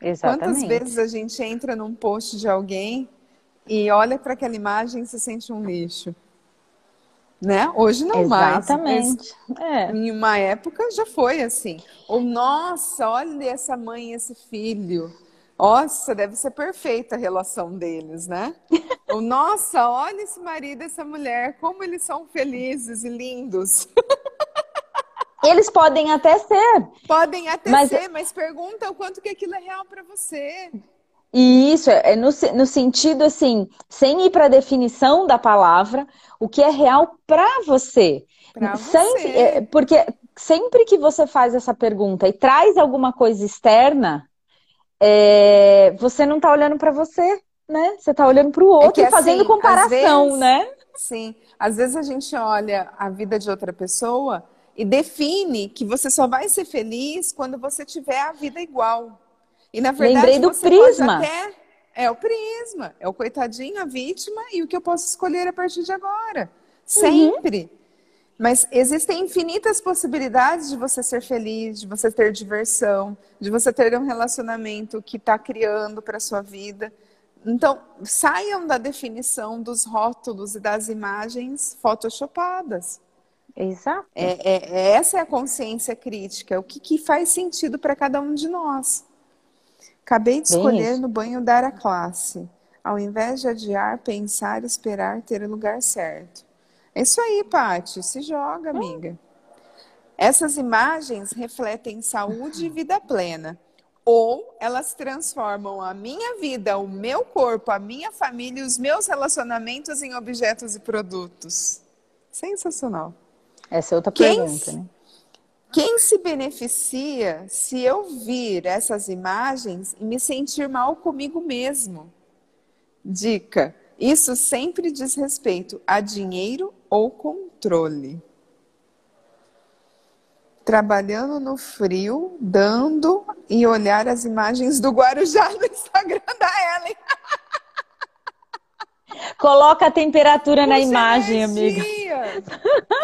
Exatamente. Quantas vezes a gente entra num post de alguém e olha para aquela imagem e se sente um lixo? né? Hoje não Exatamente. mais. É. Em uma época já foi assim. Ou nossa, olha essa mãe e esse filho. Nossa, deve ser perfeita a relação deles, né? Ou nossa, olha esse marido e essa mulher, como eles são felizes e lindos. Eles podem até ser. Podem até mas... ser, mas pergunta o quanto que aquilo é real para você. E isso é no, no sentido assim, sem ir para a definição da palavra, o que é real para você. Pra sempre, você. É, porque sempre que você faz essa pergunta e traz alguma coisa externa, é, você não está olhando para você, né? Você está olhando para o é outro é e fazendo assim, comparação, vezes, né? Sim. Às vezes a gente olha a vida de outra pessoa e define que você só vai ser feliz quando você tiver a vida igual. E na verdade, Lembrei do prisma. Até... É o prisma, é o coitadinho, a vítima e o que eu posso escolher a partir de agora. Sempre. Uhum. Mas existem infinitas possibilidades de você ser feliz, de você ter diversão, de você ter um relacionamento que está criando para sua vida. Então, saiam da definição dos rótulos e das imagens photoshopadas. Exato. É, é, é essa é a consciência crítica, o que, que faz sentido para cada um de nós. Acabei de Bem escolher isso. no banho dar a classe. Ao invés de adiar, pensar, esperar, ter o lugar certo. É isso aí, Pati. Se joga, amiga. Essas imagens refletem saúde e vida plena. Ou elas transformam a minha vida, o meu corpo, a minha família e os meus relacionamentos em objetos e produtos. Sensacional. Essa é outra quem, pergunta, né? Quem se beneficia se eu vir essas imagens e me sentir mal comigo mesmo? Dica: isso sempre diz respeito a dinheiro ou controle. Trabalhando no frio, dando e olhar as imagens do Guarujá no Instagram da Ellen. Coloca a temperatura Puxa na imagem, amiga.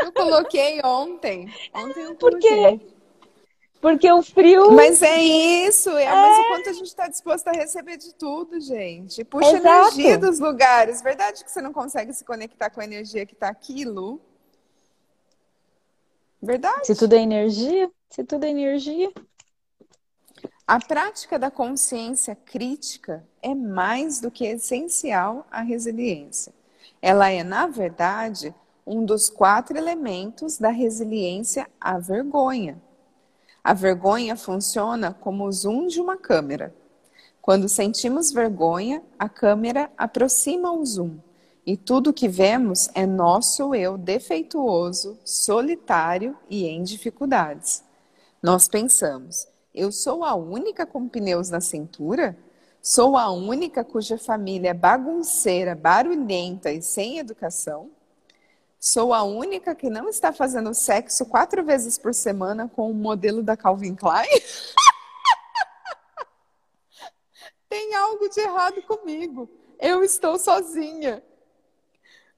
Eu coloquei ontem. Ontem eu coloquei. Por quê? Porque o frio. Mas é isso, é, é. mas o quanto a gente está disposto a receber de tudo, gente. Puxa Exato. energia dos lugares. Verdade que você não consegue se conectar com a energia que está aquilo? Verdade. Se tudo é energia, se tudo é energia. A prática da consciência crítica é mais do que essencial à resiliência. Ela é, na verdade, um dos quatro elementos da resiliência à vergonha. A vergonha funciona como o zoom de uma câmera. Quando sentimos vergonha, a câmera aproxima o zoom e tudo que vemos é nosso eu defeituoso, solitário e em dificuldades. Nós pensamos: eu sou a única com pneus na cintura? Sou a única cuja família é bagunceira, barulhenta e sem educação? Sou a única que não está fazendo sexo quatro vezes por semana com o modelo da Calvin Klein? Tem algo de errado comigo. Eu estou sozinha.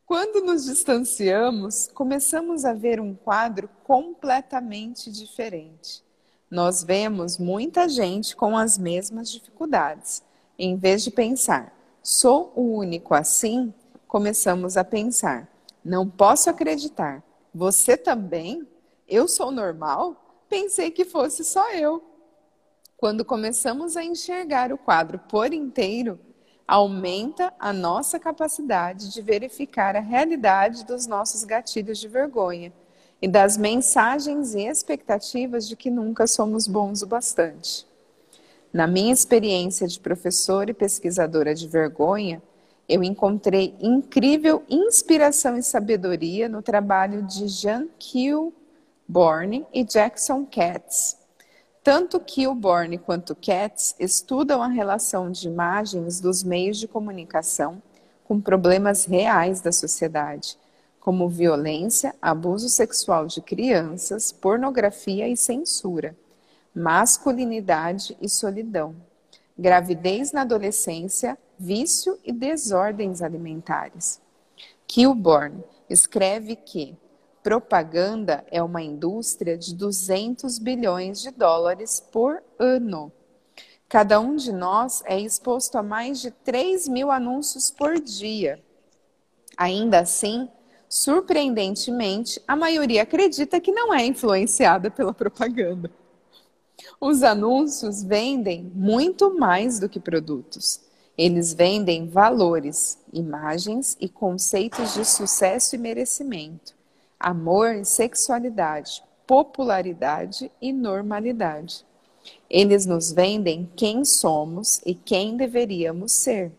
Quando nos distanciamos, começamos a ver um quadro completamente diferente. Nós vemos muita gente com as mesmas dificuldades. Em vez de pensar, sou o único assim, começamos a pensar, não posso acreditar. Você também? Eu sou normal? Pensei que fosse só eu. Quando começamos a enxergar o quadro por inteiro, aumenta a nossa capacidade de verificar a realidade dos nossos gatilhos de vergonha e das mensagens e expectativas de que nunca somos bons o bastante. Na minha experiência de professora e pesquisadora de vergonha, eu encontrei incrível inspiração e sabedoria no trabalho de Jean Kilborn e Jackson Katz, tanto Kilborn quanto Katz estudam a relação de imagens dos meios de comunicação com problemas reais da sociedade, como violência, abuso sexual de crianças, pornografia e censura, masculinidade e solidão, gravidez na adolescência, vício e desordens alimentares. Kilborn escreve que propaganda é uma indústria de 200 bilhões de dólares por ano. Cada um de nós é exposto a mais de 3 mil anúncios por dia. Ainda assim, surpreendentemente, a maioria acredita que não é influenciada pela propaganda. Os anúncios vendem muito mais do que produtos. Eles vendem valores, imagens e conceitos de sucesso e merecimento amor, sexualidade, popularidade e normalidade. Eles nos vendem quem somos e quem deveríamos ser.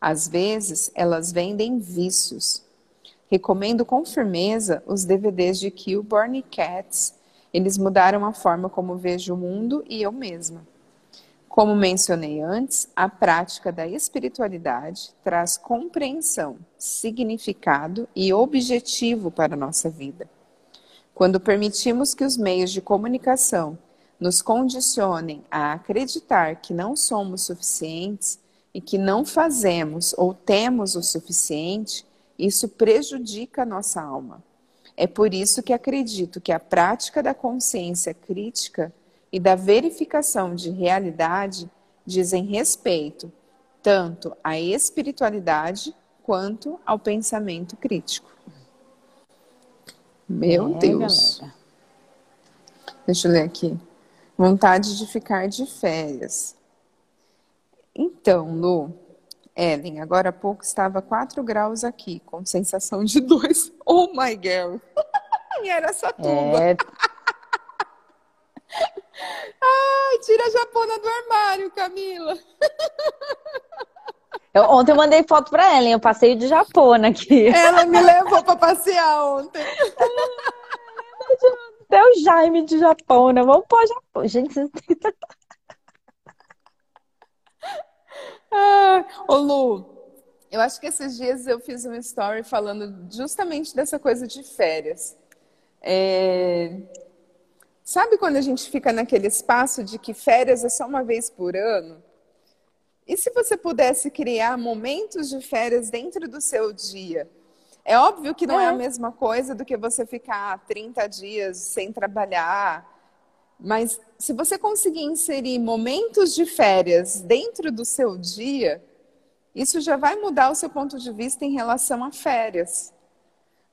Às vezes, elas vendem vícios. Recomendo com firmeza os DVDs de Kilborn e Cats. Eles mudaram a forma como vejo o mundo e eu mesma. Como mencionei antes, a prática da espiritualidade traz compreensão, significado e objetivo para a nossa vida. Quando permitimos que os meios de comunicação nos condicionem a acreditar que não somos suficientes e que não fazemos ou temos o suficiente, isso prejudica a nossa alma. É por isso que acredito que a prática da consciência crítica e da verificação de realidade dizem respeito tanto à espiritualidade quanto ao pensamento crítico. Meu é, Deus. Galera. Deixa eu ler aqui. Vontade de ficar de férias. Então, Lu, Ellen, agora há pouco estava 4 graus aqui, com sensação de 2. Oh my girl! e era essa tuba. É... Ai, tira a japona do armário, Camila. Eu, ontem eu mandei foto pra Ellen, eu passei de japona aqui. Ela me levou pra passear ontem. Até o Jaime de japona, vamos pôr Japão. Gente, vocês ah, ô Lu, eu acho que esses dias eu fiz uma story falando justamente dessa coisa de férias. É... Sabe quando a gente fica naquele espaço de que férias é só uma vez por ano? E se você pudesse criar momentos de férias dentro do seu dia? É óbvio que não é, é a mesma coisa do que você ficar 30 dias sem trabalhar, mas se você conseguir inserir momentos de férias dentro do seu dia, isso já vai mudar o seu ponto de vista em relação a férias.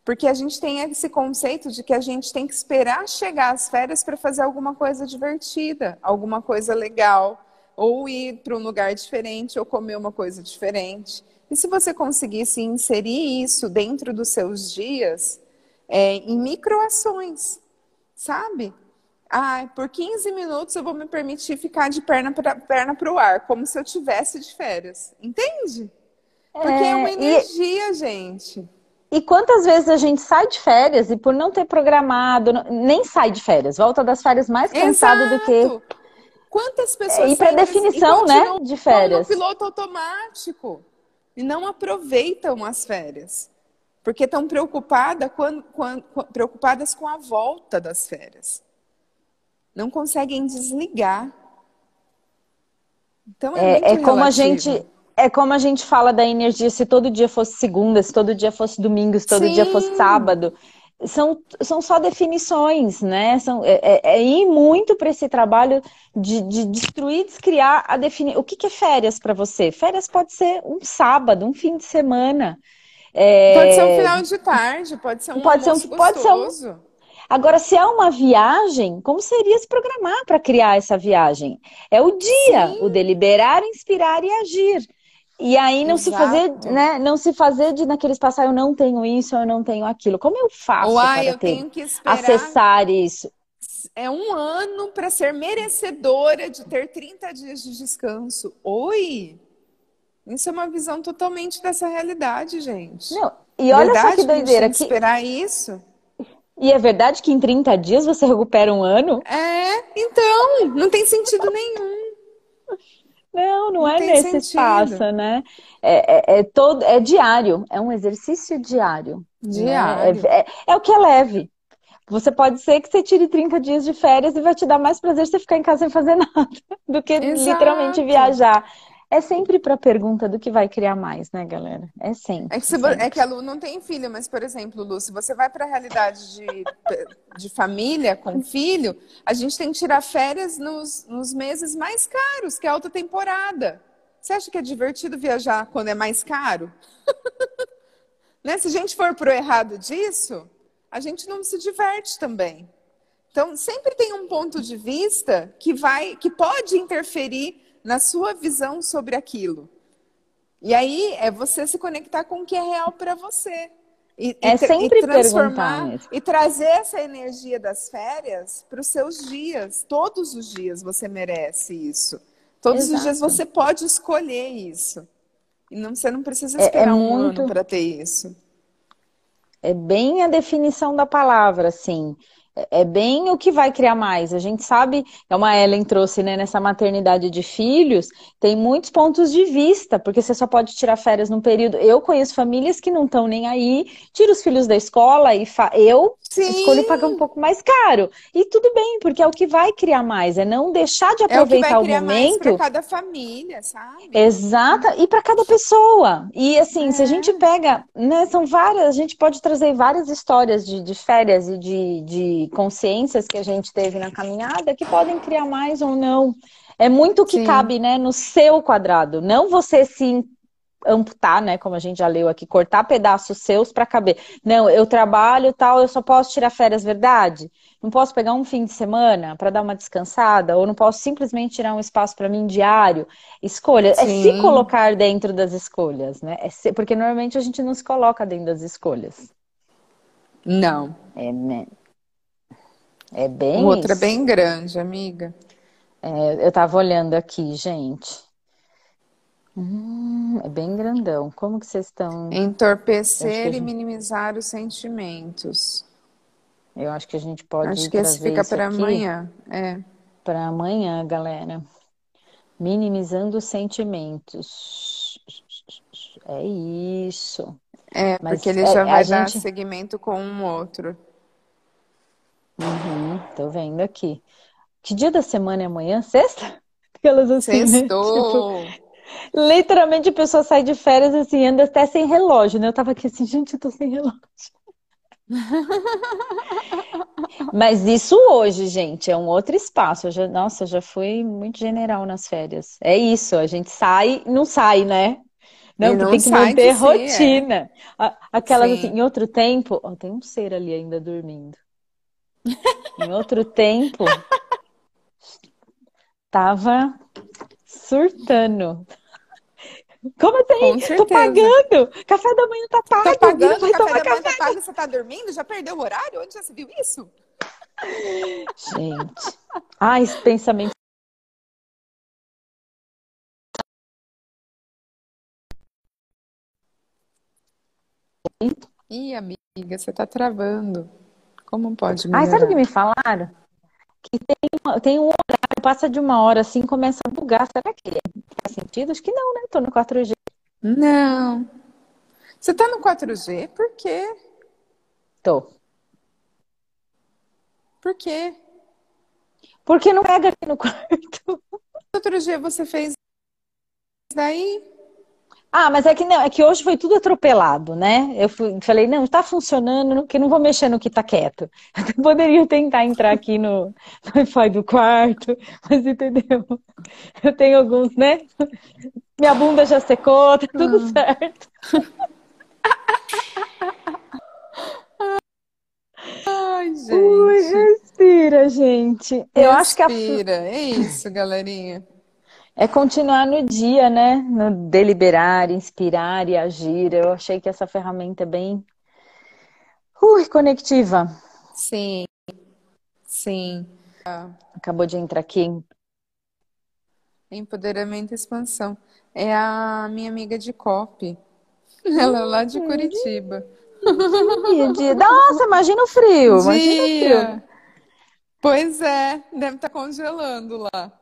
Porque a gente tem esse conceito de que a gente tem que esperar chegar às férias para fazer alguma coisa divertida, alguma coisa legal ou ir para um lugar diferente, ou comer uma coisa diferente. E se você conseguisse inserir isso dentro dos seus dias, é, em microações, sabe? Ah, por 15 minutos eu vou me permitir ficar de perna para perna o ar, como se eu tivesse de férias. Entende? Porque é, é uma energia, e... gente. E quantas vezes a gente sai de férias e por não ter programado, nem sai de férias, volta das férias mais cansado do que Quantas pessoas. E para definição, né? De férias. No piloto automático e não aproveitam as férias. Porque estão preocupada preocupadas com a volta das férias. Não conseguem desligar. Então é, é, é como a gente é como a gente fala da energia se todo dia fosse segunda, se todo dia fosse domingo, se todo Sim. dia fosse sábado são, são só definições, né? São, é, é, é ir muito para esse trabalho de, de destruir, descriar a definir. O que, que é férias para você? Férias pode ser um sábado, um fim de semana. É... Pode ser um final de tarde, pode ser um pode ser um, pode ser um... Agora, se é uma viagem, como seria se programar para criar essa viagem? É o dia, Sim. o deliberar, inspirar e agir. E aí não Exato. se fazer, né? Não se fazer de naquele espaço, ah, eu não tenho isso, eu não tenho aquilo. Como eu faço Uai, para eu ter, acessar isso? É um ano para ser merecedora de ter 30 dias de descanso. Oi! Isso é uma visão totalmente dessa realidade, gente. Não, e olha verdade, só que doideira. Que... esperar isso. E é verdade que em 30 dias você recupera um ano? É, então, não tem sentido nenhum. Não, não, não é nesse sentido. espaço, né? É, é, é, todo, é diário, é um exercício diário. Né? Diário. Né? É, é, o que é leve. Você pode ser que você tire 30 dias de férias e vai te dar mais prazer você ficar em casa sem fazer nada do que Exato. literalmente viajar. É sempre para a pergunta do que vai criar mais, né, galera? É sempre. É que, sempre. é que a Lu não tem filho, mas, por exemplo, Lu, se você vai para a realidade de, de família com filho, a gente tem que tirar férias nos, nos meses mais caros, que é a alta temporada. Você acha que é divertido viajar quando é mais caro? né? Se a gente for pro errado disso, a gente não se diverte também. Então, sempre tem um ponto de vista que vai, que pode interferir na sua visão sobre aquilo. E aí é você se conectar com o que é real para você. E, é e, sempre e transformar e trazer essa energia das férias para os seus dias. Todos os dias você merece isso. Todos Exato. os dias você pode escolher isso. E não, você não precisa esperar é, é um muito... ano para ter isso. É bem a definição da palavra, assim. É, é bem o que vai criar mais. A gente sabe, é uma Ellen trouxe né, nessa maternidade de filhos, tem muitos pontos de vista, porque você só pode tirar férias num período. Eu conheço famílias que não estão nem aí, tira os filhos da escola e fa... eu Sim. escolho pagar um pouco mais caro. E tudo bem, porque é o que vai criar mais, é não deixar de aproveitar é o, que vai criar o momento. para cada família, sabe? Exata, e para cada pessoa. E assim, é. se a é. gente pega, né, são várias, a gente pode trazer várias histórias de, de férias e de, de consciências que a gente teve na caminhada que podem criar mais ou não. É muito o que Sim. cabe, né, no seu quadrado. Não você se amputar, né, como a gente já leu aqui, cortar pedaços seus para caber. Não, eu trabalho tal, eu só posso tirar férias, verdade? Não posso pegar um fim de semana para dar uma descansada, ou não posso simplesmente tirar um espaço para mim diário. Escolha, é se Sim. colocar dentro das escolhas, né? É se- porque normalmente a gente não se coloca dentro das escolhas. Não. É, né? É bem O outro é isso. bem grande, amiga. É, eu tava olhando aqui, gente. Hum, é bem grandão. Como que vocês estão? Entorpecer a e gente, minimizar os sentimentos. eu acho que a gente pode Acho que esse fica para amanhã. É. para amanhã, galera. Minimizando os sentimentos. É isso. É, Mas porque ele é, já vai dar gente. seguimento com um outro. Uhum, tô vendo aqui. Que dia da semana é amanhã? Sexta? Aquelas assim, né? Tipo, Sextou! Literalmente a pessoa sai de férias assim, anda até sem relógio, né? Eu tava aqui assim, gente, eu tô sem relógio. Mas isso hoje, gente, é um outro espaço. Eu já, nossa, eu já fui muito general nas férias. É isso, a gente sai, não sai, né? Não, não tem que manter si, é. rotina. A- Aquelas assim, Sim. em outro tempo, ó, tem um ser ali ainda dormindo. Em outro tempo, tava surtando. Como assim? Tô pagando! Café da manhã tá Tá pago, não pagando, café da manhã café. tá pago você tá dormindo? Já perdeu o horário? Onde já se viu isso? Gente. Ah, esse pensamento. Ih, amiga, você tá travando. Como pode Ai, sabe o que melhorar? me falaram? Que tem, tem um horário, passa de uma hora assim, começa a bugar. Será que faz sentido? Acho que não, né? Tô no 4G. Não. Você tá no 4G? Por quê? Tô. Por quê? Porque não pega aqui no quarto. Outro dia você fez daí? Ah, mas é que não, é que hoje foi tudo atropelado, né? Eu fui- falei, não, tá funcionando, que não vou mexer no que tá quieto. Até poderia tentar entrar aqui no, Wi-Fi do quarto, mas entendeu? Eu tenho alguns, né? Minha bunda já secou, tá tudo certo. Ai, Ui, gente. respira, gente. Eu acho que a, Respira. É isso, galerinha. É continuar no dia, né? No deliberar, inspirar e agir. Eu achei que essa ferramenta é bem, ui, conectiva. Sim, sim. Acabou de entrar aqui. Empoderamento e expansão. É a minha amiga de COP. Ela é lá de Curitiba. Dia, dia. Nossa, imagina o frio, imagina o frio. Pois é, deve estar congelando lá.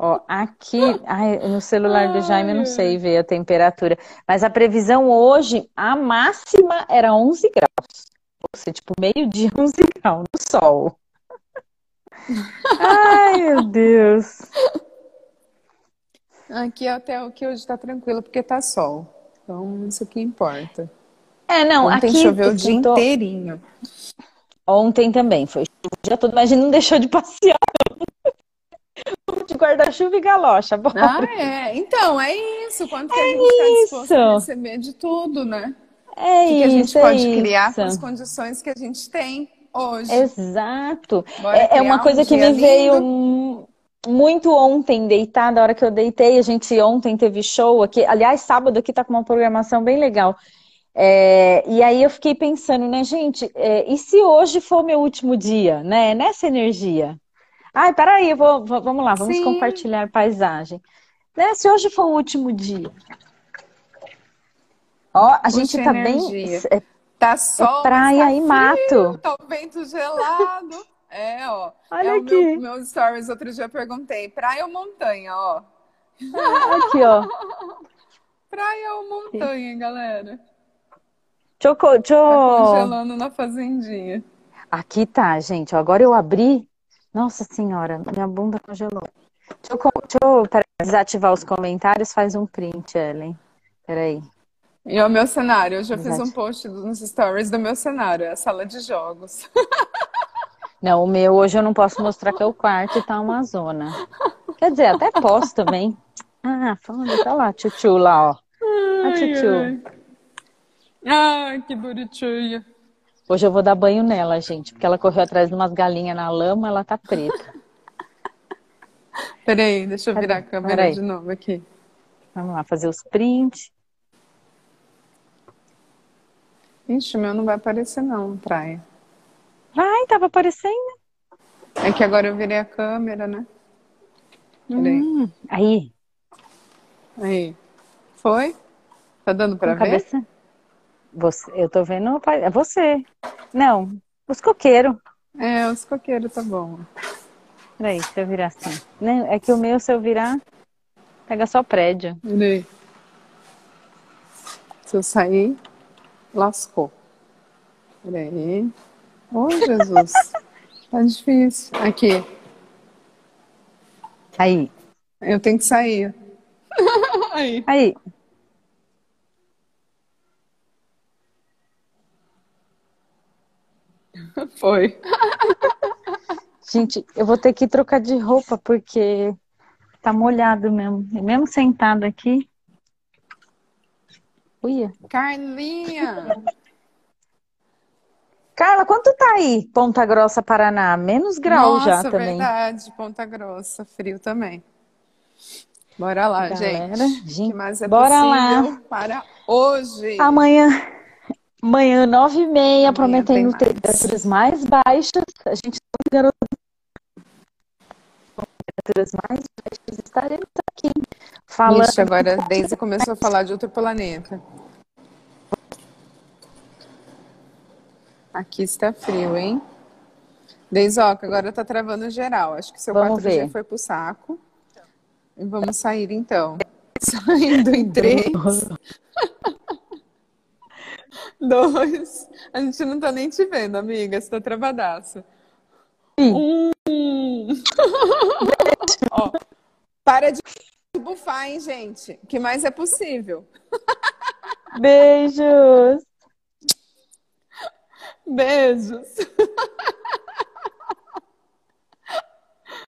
Ó, aqui, ai, no celular do Jaime eu não sei ver a temperatura, mas a previsão hoje, a máxima era 11 graus. Ou seja, tipo, meio-dia, 11 graus no sol. Ai, meu Deus. Aqui até o que hoje tá tranquilo, porque tá sol. Então, isso que importa. É, não, Ontem aqui choveu o dia tô- inteirinho. Ontem também foi chuva o dia todo, mas a gente não deixou de passear. Guarda-chuva e galocha, bora. Ah, é. Então, é isso. Quanto que a gente está disposto a isso. receber de tudo, né? É O que que a gente isso, é pode criar com as isso. condições que a gente tem hoje. Exato. É, é uma um coisa que dia me veio lindo. mu- muito ontem, deitada, a hora que eu deitei, a gente ontem teve show aqui. Aliás, sábado aqui tá com uma programação bem legal. É, e aí eu fiquei pensando, né, gente, é, e se hoje for meu último dia, né? Nessa energia. Ai, peraí, eu vou, vou- vamos lá, vamos Sim. compartilhar paisagem. Né? Se hoje for o último dia. Ó, a gente Puxa tá bem. energia. é, Tá sol, mas praia tá e mato. tá o vento gelado. É, ó. Olha é o meu, aqui. meu stories. Outro dia eu perguntei, praia ou montanha, ó. Aqui, ó. Praia ou montanha, galera? Deixa eu, co- deixa Tá congelando na fazendinha. Aqui tá, gente. Agora eu abri. Nossa senhora, minha bunda congelou. Deixa eu, deixa eu peraí, desativar os comentários, faz um print, Ellen. Peraí. E o meu cenário, eu já fiz Exato. um post nos stories do meu cenário, é a sala de jogos. Não, o meu hoje eu não posso mostrar que é o quarto e tá uma zona. Quer dizer, até posso também. Ah, falando, tá lá, tchutchu lá, ó. A tchutchu. Ai, que bonitinha. Hoje eu vou dar banho nela, gente, porque ela correu atrás de umas galinhas na lama, ela tá preta. Peraí, deixa eu virar a câmera Peraí. de novo aqui. Vamos lá, fazer os prints. Ixi, o meu não vai aparecer não, praia. Vai, tava aparecendo. É que agora eu virei a câmera, né? Peraí. Hum, aí, Aí. Foi? Tá dando pra com ver? cabeça. Você, eu tô vendo, é você. Não, os coqueiros. É, os coqueiros tá bom. Peraí, se eu virar assim. Não, é que o meu, se eu virar, pega só prédio. Peraí. Se eu sair, lascou. Peraí. Ô, Jesus. tá difícil. Aqui. Aí, Eu tenho que sair. Aí. aí. Foi. Gente, eu vou ter que trocar de roupa porque tá molhado mesmo. E mesmo sentado aqui. Uia. Carlinha! Carla, quanto tá aí? Ponta Grossa, Paraná? Menos grau Nossa, já também. verdade. Ponta Grossa. Frio também. Bora lá, Galera, gente. O gente, que mais é bora possível lá. para hoje? Amanhã, amanhã, nove e meia, prometendo temperaturas mais baixas. A gente tá garoto. Temperaturas mais baixas. Estaremos aqui falando. Ixi, agora a Daisy começou a falar de outro planeta. Aqui está frio, hein? Deisoca, agora tá travando geral. Acho que seu Vamos 4G ver. foi pro saco. E vamos sair então. Saindo em três, dois. A gente não tá nem te vendo, amiga. Você tá travadaça. Sim. Um. Ó, para de bufar, hein, gente? Que mais é possível? Beijos! Beijos.